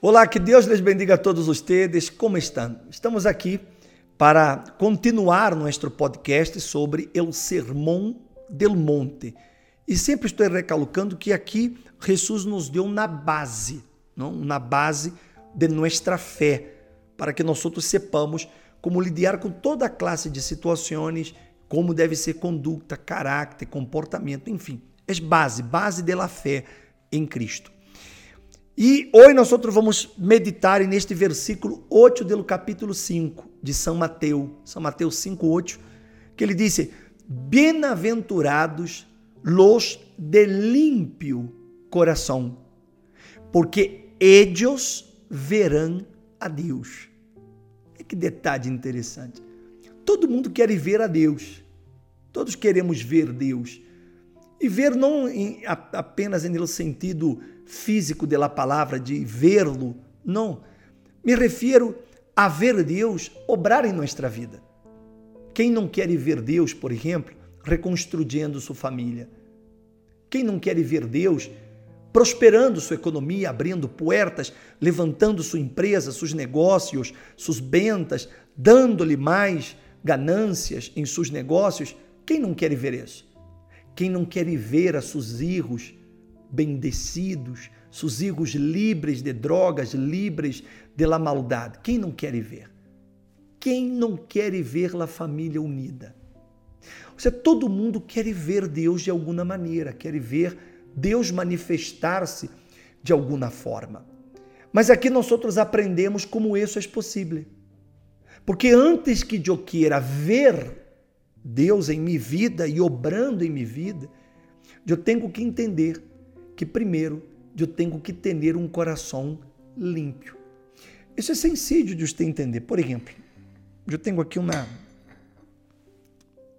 Olá, que Deus les bendiga a todos ustedes. Como estão? Estamos aqui para continuar nosso podcast sobre o Sermão del Monte. E sempre estou recalcando que aqui Jesus nos deu na base, não? na base de nossa fé, para que nós outros sepamos como lidar com toda classe de situações, como deve ser conduta, caráter, comportamento, enfim. É base, base da fé em Cristo. E hoje nós vamos meditar neste versículo 8 do capítulo 5 de São Mateus, São Mateus 5, 8, que ele disse: Bem-aventurados los de limpio coração, porque ellos verão a Deus. É que detalhe interessante. Todo mundo quer ver a Deus. Todos queremos ver Deus. E ver não em, apenas no sentido físico da palavra, de vê-lo, não. Me refiro a ver Deus obrar em nossa vida. Quem não quer ver Deus, por exemplo, reconstruindo sua família? Quem não quer ver Deus prosperando sua economia, abrindo portas, levantando sua empresa, seus negócios, suas ventas, dando-lhe mais ganâncias em seus negócios? Quem não quer ver isso? Quem não quer ver a seus filhos bendecidos, seus filhos livres de drogas, livres de la maldade? Quem não quer ver? Quem não quer ver a família unida? Ou seja, todo mundo quer ver Deus de alguma maneira, quer ver Deus manifestar-se de alguma forma. Mas aqui nós outros aprendemos como isso é possível. Porque antes que eu queira ver Deus em minha vida e obrando em minha vida, eu tenho que entender que primeiro eu tenho que ter um coração limpo. Isso é sencillo de você entender. Por exemplo, eu tenho aqui uma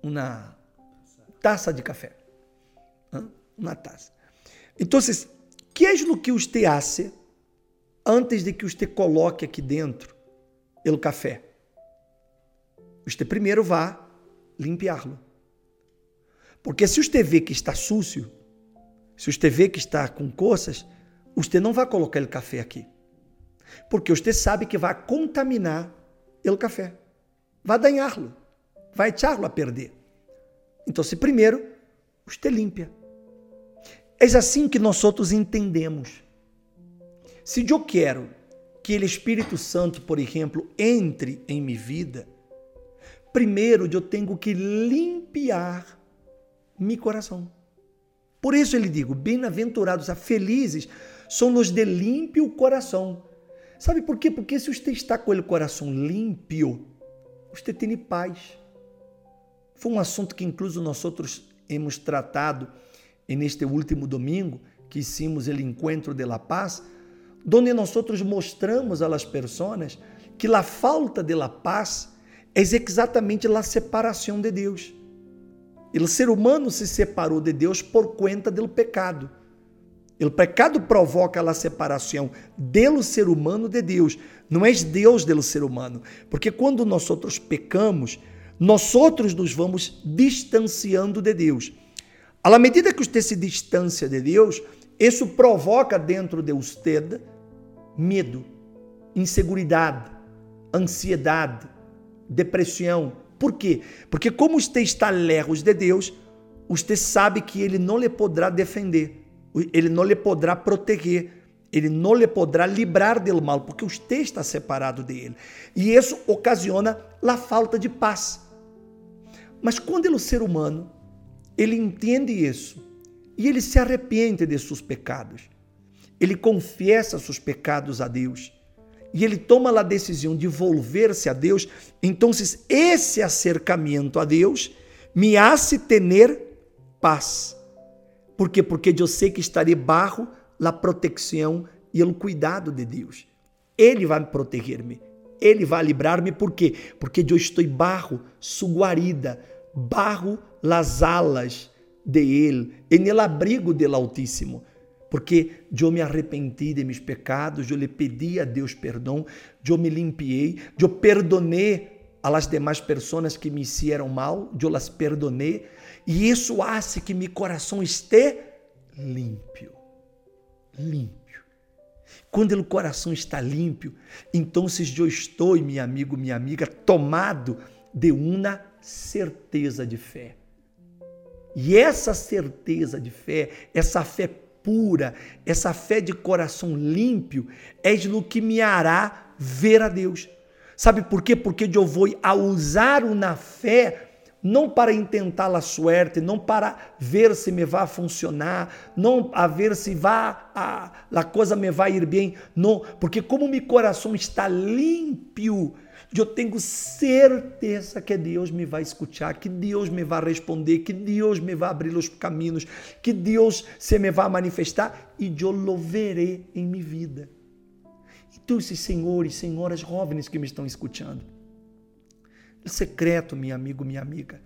uma taça de café. Uma taça. Então, que é o que você hace antes de que você coloque aqui dentro o café? Você primeiro vá limpiá-lo. Porque se você vê que está sucio, se você vê que está com coisas, você não vai colocar o café aqui. Porque você sabe que vai contaminar o café, vai danhá-lo, vai echá-lo a perder. Então, se primeiro, você limpia. É assim que nós outros entendemos. Se eu quero que o Espírito Santo, por exemplo, entre em minha vida, primeiro eu tenho que limpiar meu coração. Por isso ele digo, bem-aventurados, felizes são os de limpio coração. Sabe por quê? Porque se você está com o coração limpo, você tem paz. Foi um assunto que incluso nós outros hemos tratado neste último domingo, que hicimos o encontro de la paz, onde nós outros mostramos a las personas que a falta de la paz é exatamente a separação de Deus. O ser humano se separou de Deus por conta do pecado. O pecado provoca a separação do ser humano de Deus. Não é Deus do ser humano. Porque quando nós outros pecamos, nós outros nos vamos distanciando de Deus. À medida que você se distancia de Deus, isso provoca dentro de você medo, inseguridade, ansiedade, depressão. Por quê? Porque como você está lejos de Deus, você sabe que ele não lhe poderá defender, ele não lhe poderá proteger, ele não lhe poderá livrar do mal, porque você está separado dele. E isso ocasiona a falta de paz. Mas quando o ser humano ele entende isso e ele se arrepende de seus pecados, ele confessa seus pecados a Deus e ele toma a decisão de volver-se a Deus, então esse acercamento a Deus me hace ter paz. Por quê? Porque eu sei que estarei barro a proteção e o cuidado de Deus. Ele vai proteger-me, ele vai livrar-me, por quê? Porque eu estou barro, su guarida, barro las alas de Ele, en el abrigo del Altíssimo porque eu me arrependi de meus pecados, eu lhe pedi a Deus perdão, eu me limpiei, eu perdonei a las demais pessoas que me hicieron mal, eu las perdonei, e isso hace que meu coração esteja limpio, limpio. Quando o coração está limpo, então eu estou, meu amigo, minha amiga, tomado de uma certeza de fé. E essa certeza de fé, essa fé pura, essa fé de coração limpo, é o que me hará ver a Deus. Sabe por quê? Porque eu vou a usar uma fé não para intentar a suerte, não para ver se me vai funcionar, não a ver se vai a, a coisa me vai ir bem, não, porque como meu coração está limpo, eu tenho certeza que Deus me vai escutar, que Deus me vai responder, que Deus me vai abrir os caminhos, que Deus se me vai manifestar e eu lo verei em minha vida. Então, esses senhores, senhoras jovens que me estão escutando, o secreto, meu amigo, minha amiga,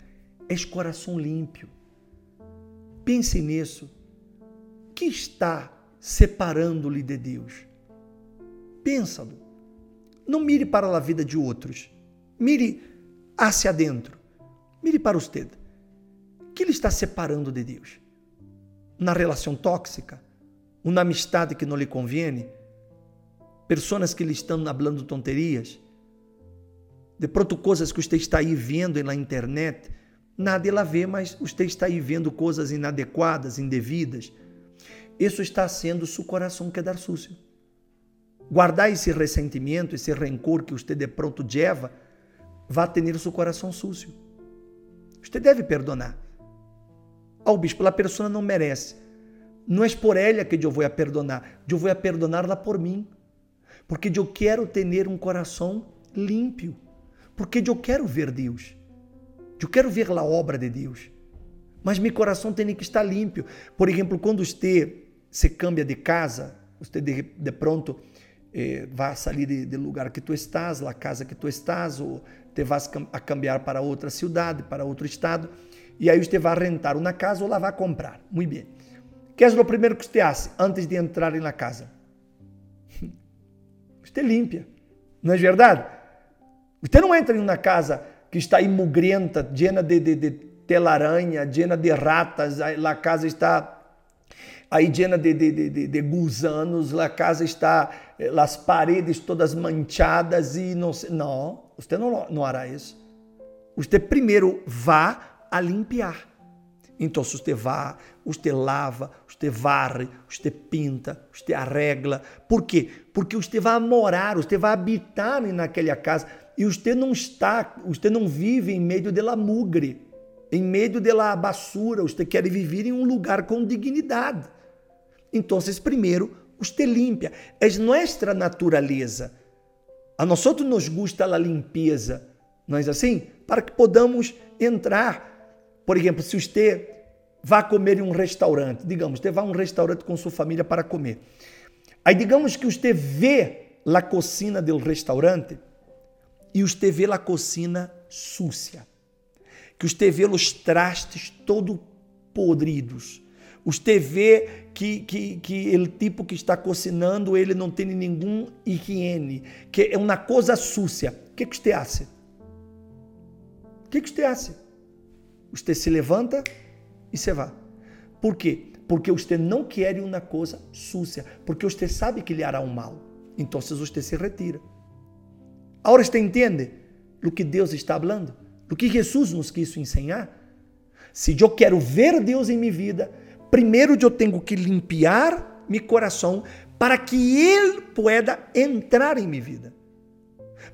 é esse coração limpo. Pense nisso. O que está separando-lhe de Deus? Pensa-lo. Não mire para a vida de outros. Mire hacia dentro. Mire para você. O que ele está separando de Deus? Uma relação tóxica? Uma amistade que não lhe convém? pessoas que lhe estão falando tonterias, de pronto coisas que você está aí vendo na internet, nada ela vê, mas você está aí vendo coisas inadequadas, indevidas. Isso está sendo seu coração quedar sucio. Guardar esse ressentimento, esse rancor que você de pronto leva, vai ter seu coração sucio. Você deve perdonar. Ao oh, bispo, a pessoa não merece. Não é por ela que eu vou a perdonar, eu vou a perdonar-la por mim porque eu quero ter um coração limpo, porque eu quero ver Deus, eu quero ver a obra de Deus, mas meu coração tem que estar limpo. Por exemplo, quando você se cambia de casa, você de, de pronto eh, vai sair de, lugar que tu estás, a casa que tu estás, ou te vas a cambiar para outra cidade, para outro estado, e aí você vai rentar uma casa ou lá vai comprar. Muito bem. Que é o primeiro que você faz antes de entrar na casa? Você limpia. Não é verdade? Você não entra em uma casa que está imugrenta, llena de, de, de tela-aranha, llena de ratas, a casa está aí llena de, de, de, de, gusanos, a casa está, eh, as paredes todas manchadas e não sei. Não, você não, não hará isso. Você primeiro vá a limpar. Então, se você vá, você lava, você varre, você pinta, você arregla. Por quê? Porque você vai morar, você vai habitar naquela casa e você não está, você não vive em meio da mugre, em meio da basura, você quer viver em um lugar com dignidade. Então, primeiro, você limpa. É nossa natureza. A nós nos gusta a limpeza, não é assim? Para que podamos entrar por exemplo, se você vai comer em um restaurante, digamos, você vai a um restaurante com sua família para comer. Aí digamos que você vê a cocina do restaurante e você vê a cocina sucia. Que você vê os trastes todo podridos. Você vê que, que, que o tipo que está cocinando, ele não tem nenhum higiene, que é uma coisa sucia. O que, que você acha? O que, que você acha? Você se levanta e se vai. Por quê? Porque você não quer uma coisa sucia, porque você sabe que lhe hará um mal. Então você se retira. Agora você entende o que Deus está falando? O que Jesus nos quis ensinar? Se eu quero ver Deus em minha vida, primeiro eu tenho que limpar meu coração para que Ele pueda entrar em minha vida,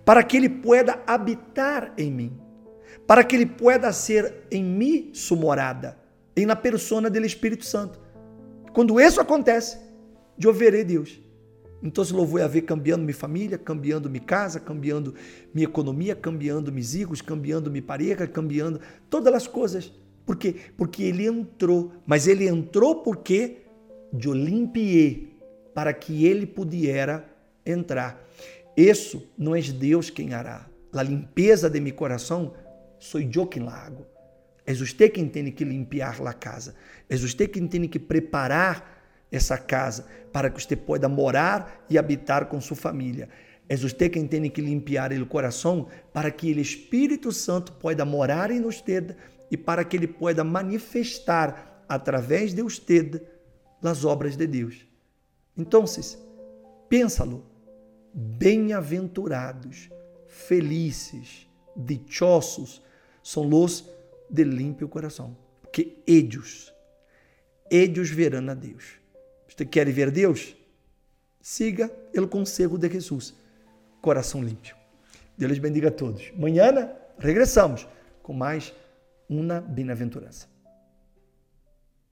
para que Ele pueda habitar em mim para que ele pueda ser em mim sua morada, em na persona do Espírito Santo. Quando isso acontece, eu verei Deus. Então, se eu vou a ver cambiando minha família, cambiando minha casa, cambiando minha economia, cambiando meus hijos, cambiando minha pareja, cambiando todas as coisas. Por quê? Porque ele entrou, mas ele entrou porque eu limpiei para que ele pudesse entrar. Isso não é Deus quem hará. A limpeza de meu coração sou eu quem la hago. É você quem tem que limpar a casa. É você quem tem que preparar essa casa para que você possa morar e habitar com sua família. É você quem tem que limpar o coração para que o Espírito Santo possa morar em você e para que ele possa manifestar através de você as obras de Deus. Então, Pênsalo. Bem-aventurados, felizes, dichosos são os de limpio coração, porque ellos, ellos verão a Deus. Você quer ver Deus? Siga o conselho de Jesus, coração limpo. Deus bendiga a todos. Amanhã regressamos com mais uma bem-aventurança.